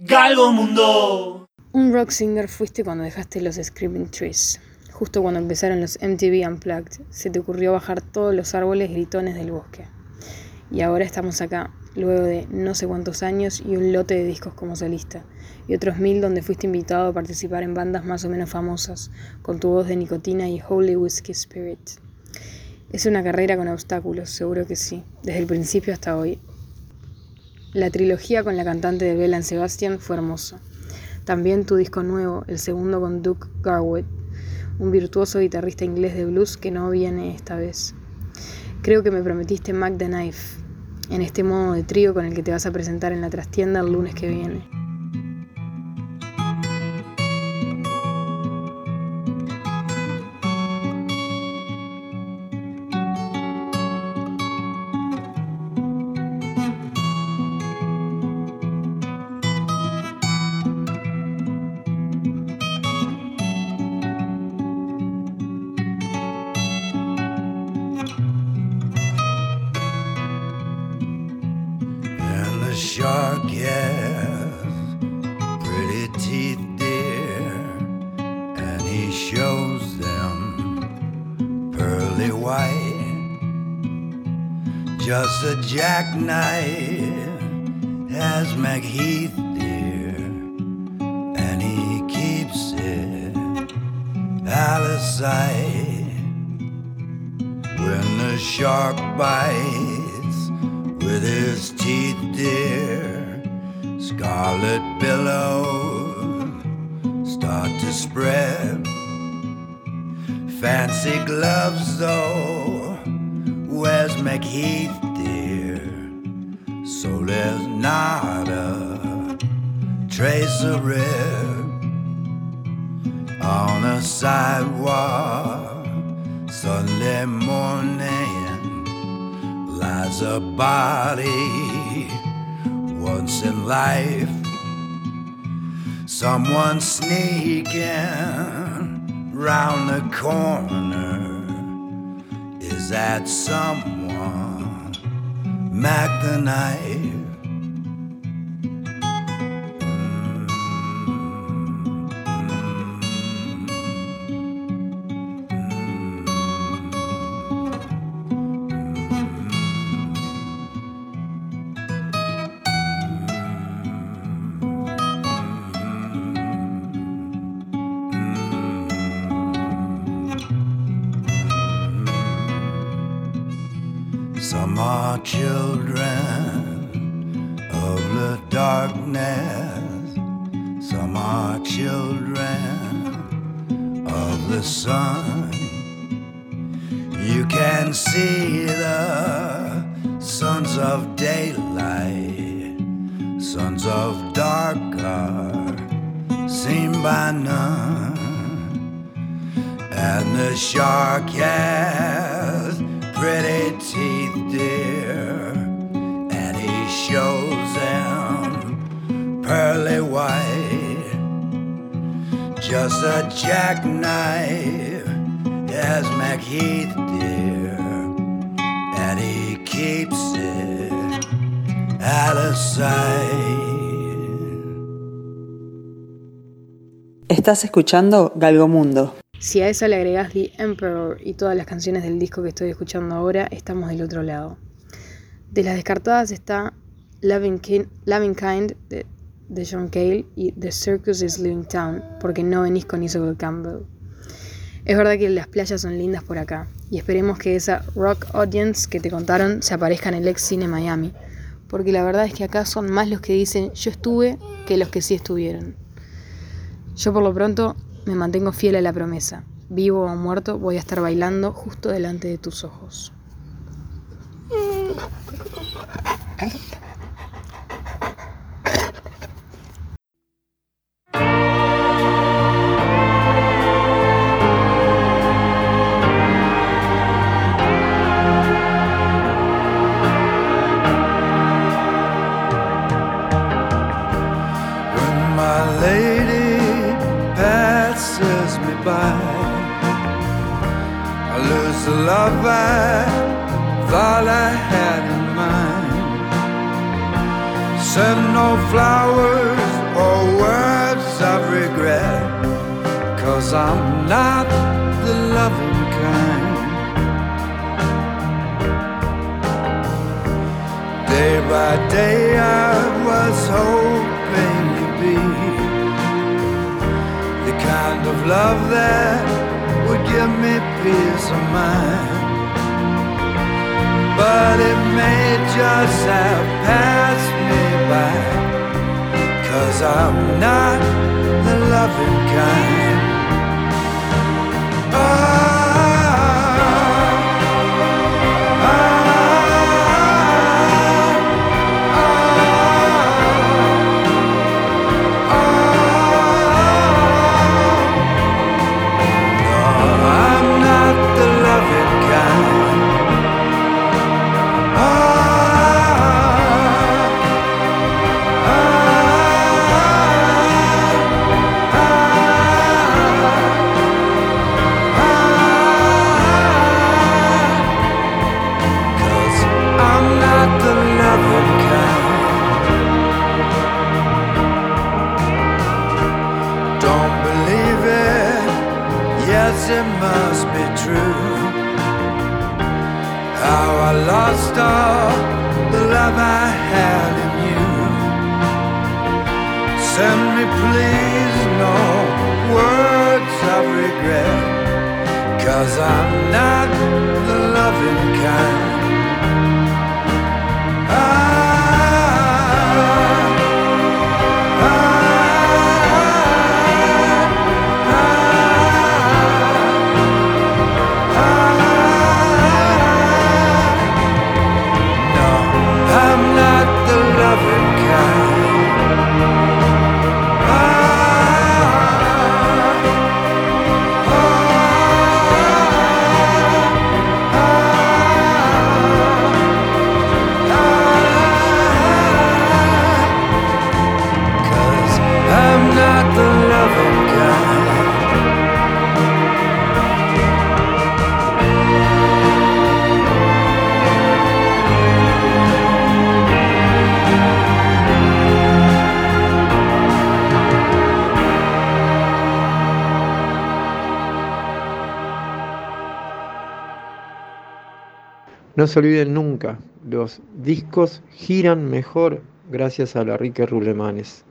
Galgo Mundo. Un rock singer fuiste cuando dejaste los Screaming Trees. Justo cuando empezaron los MTV Unplugged, se te ocurrió bajar todos los árboles gritones del bosque. Y ahora estamos acá, luego de no sé cuántos años y un lote de discos como solista, y otros mil donde fuiste invitado a participar en bandas más o menos famosas, con tu voz de nicotina y Holy Whiskey Spirit. Es una carrera con obstáculos, seguro que sí, desde el principio hasta hoy. La trilogía con la cantante de Bella Sebastian fue hermosa. También tu disco nuevo, el segundo con Duke Garwood, un virtuoso guitarrista inglés de blues que no viene esta vez. Creo que me prometiste Mac the Knife, en este modo de trío con el que te vas a presentar en la trastienda el lunes que viene. White. Just a jackknife has Macheath, dear, and he keeps it out of sight. When the shark bites with his teeth, dear, scarlet billows start to spread. Fancy gloves, though, where's Macheath, dear? So there's not a trace of red on a sidewalk Sunday morning lies a body once in life. Someone sneaking round the corner. Is that someone? Mack the knife. Sun. You can see the sons of daylight, sons of dark are seen by none. And the shark has pretty teeth, dear, and he shows them pearly white. Just a jackknife as McHeath, dear, and he keeps it out of sight. Estás escuchando Galgomundo. Si a eso le agregás The Emperor y todas las canciones del disco que estoy escuchando ahora, estamos del otro lado. De las descartadas está Loving, Kin- Loving Kind de, de John Cale y The Circus is Living Town, porque no venís con Isabel Campbell. Es verdad que las playas son lindas por acá, y esperemos que esa rock audience que te contaron se aparezca en el ex cine Miami, porque la verdad es que acá son más los que dicen yo estuve que los que sí estuvieron. Yo por lo pronto me mantengo fiel a la promesa. Vivo o muerto, voy a estar bailando justo delante de tus ojos. send no flowers or words of regret. Cause I'm not the loving kind. Day by day I was hoping you'd be the kind of love that would give me peace of mind. But it may just have passed me by. Cause I'm not the loving kind. Lost all the love I had in you. Send me, please, no words of regret. Cause I'm not the loving kind. No se olviden nunca, los discos giran mejor gracias a la Rique Rulemanes.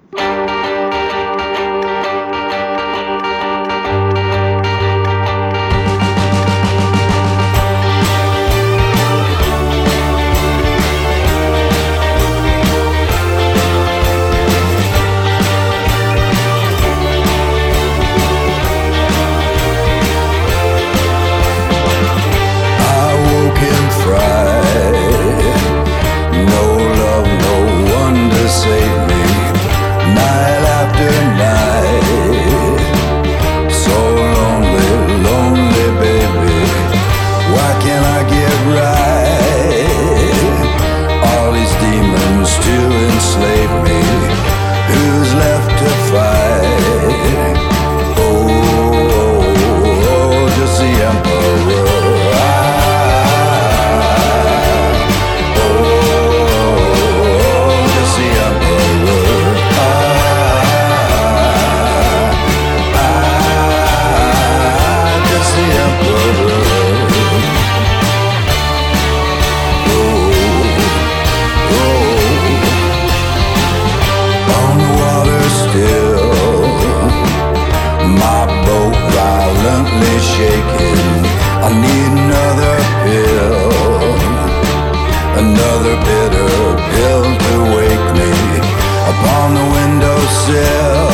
Windowsill.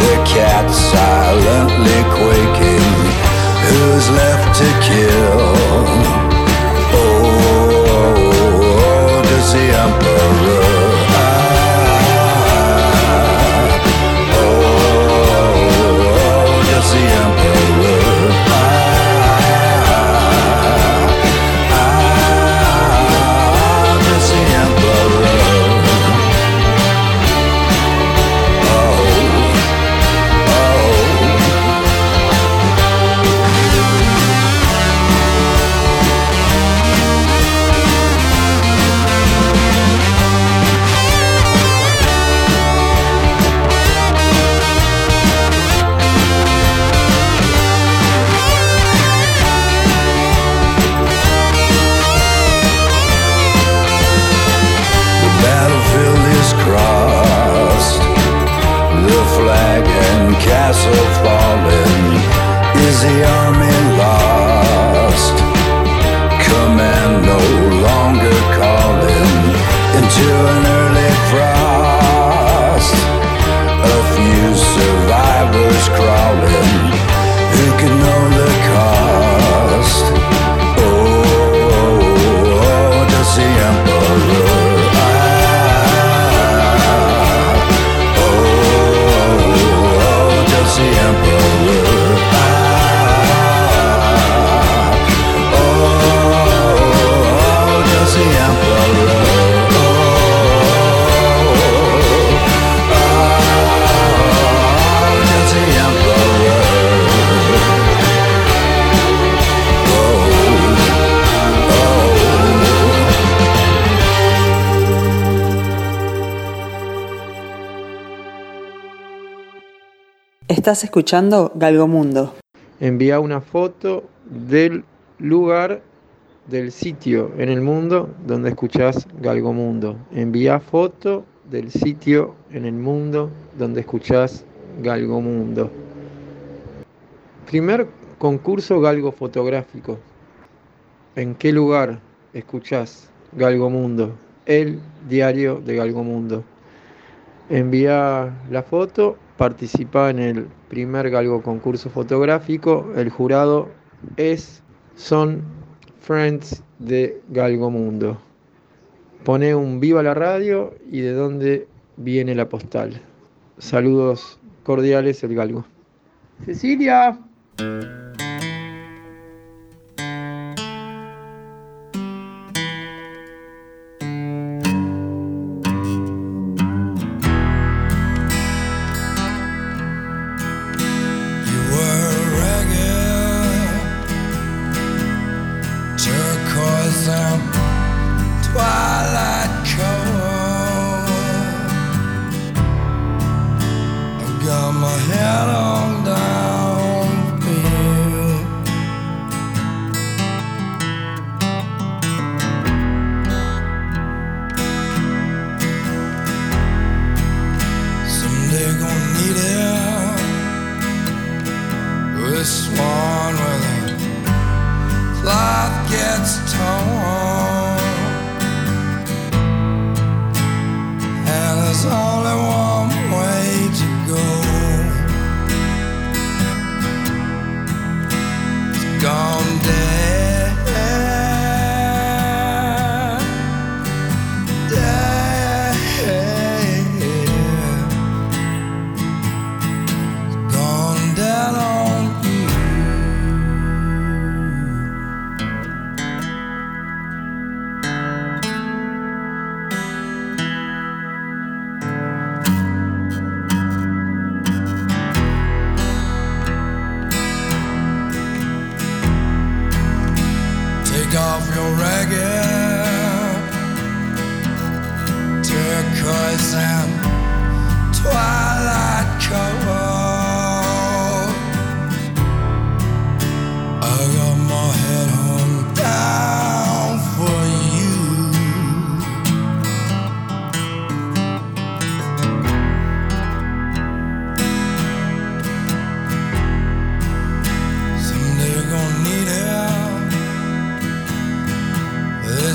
The cat silently quaking. Who's left to kill? Crawling. Who can know Estás escuchando Galgomundo. Envía una foto del lugar del sitio en el mundo donde escuchás Galgomundo. Envía foto del sitio en el mundo donde escuchás Galgomundo. Primer concurso galgo fotográfico. ¿En qué lugar escuchás Galgomundo? El diario de Galgomundo. Envía la foto, participa en el primer galgo concurso fotográfico. El jurado es, son Friends de Galgomundo. Pone un viva la radio y de dónde viene la postal. Saludos cordiales, el galgo. Cecilia.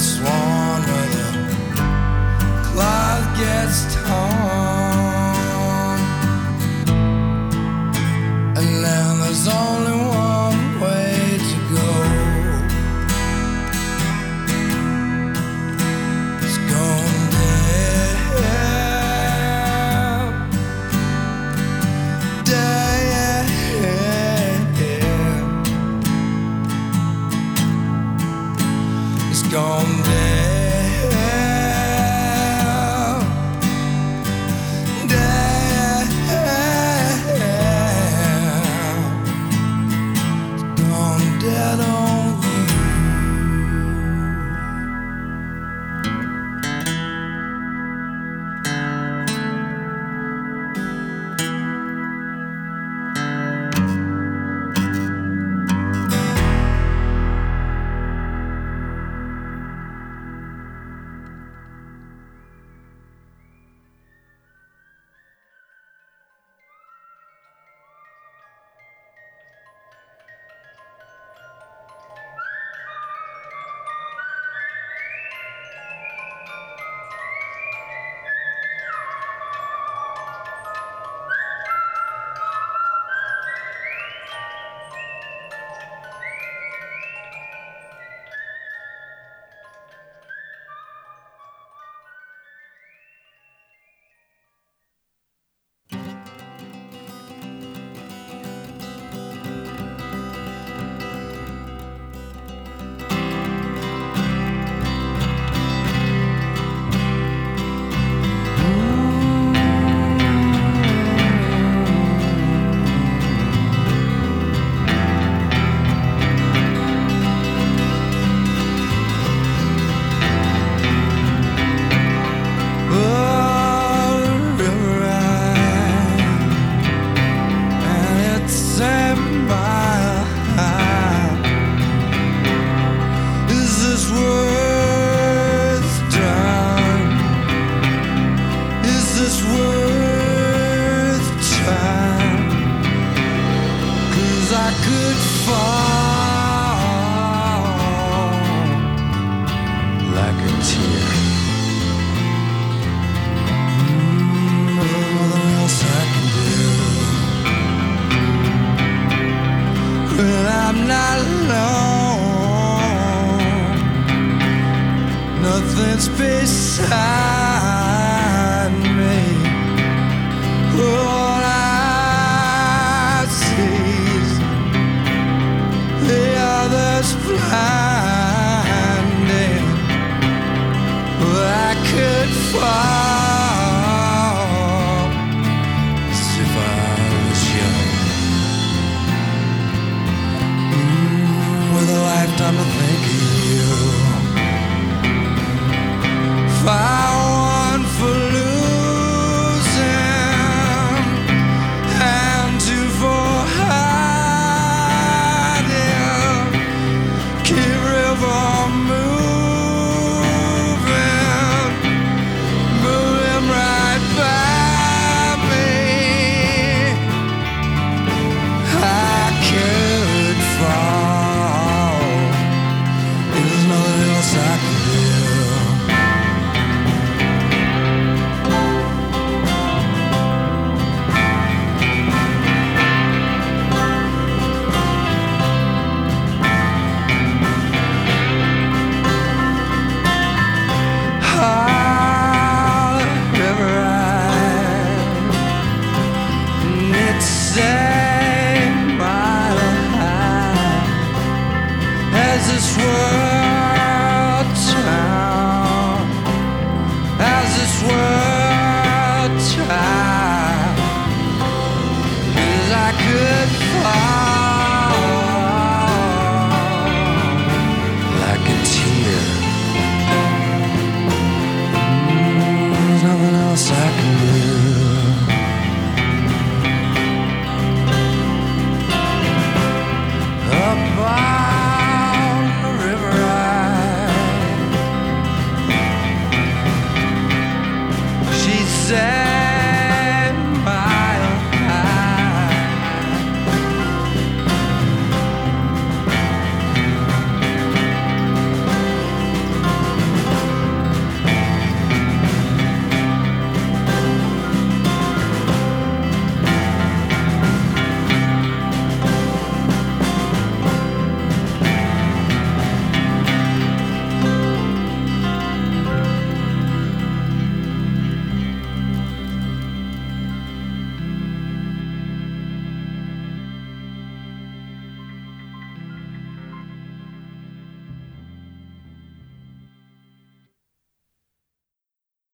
swan when the cloud gets tired. Not alone. Nothing's beside.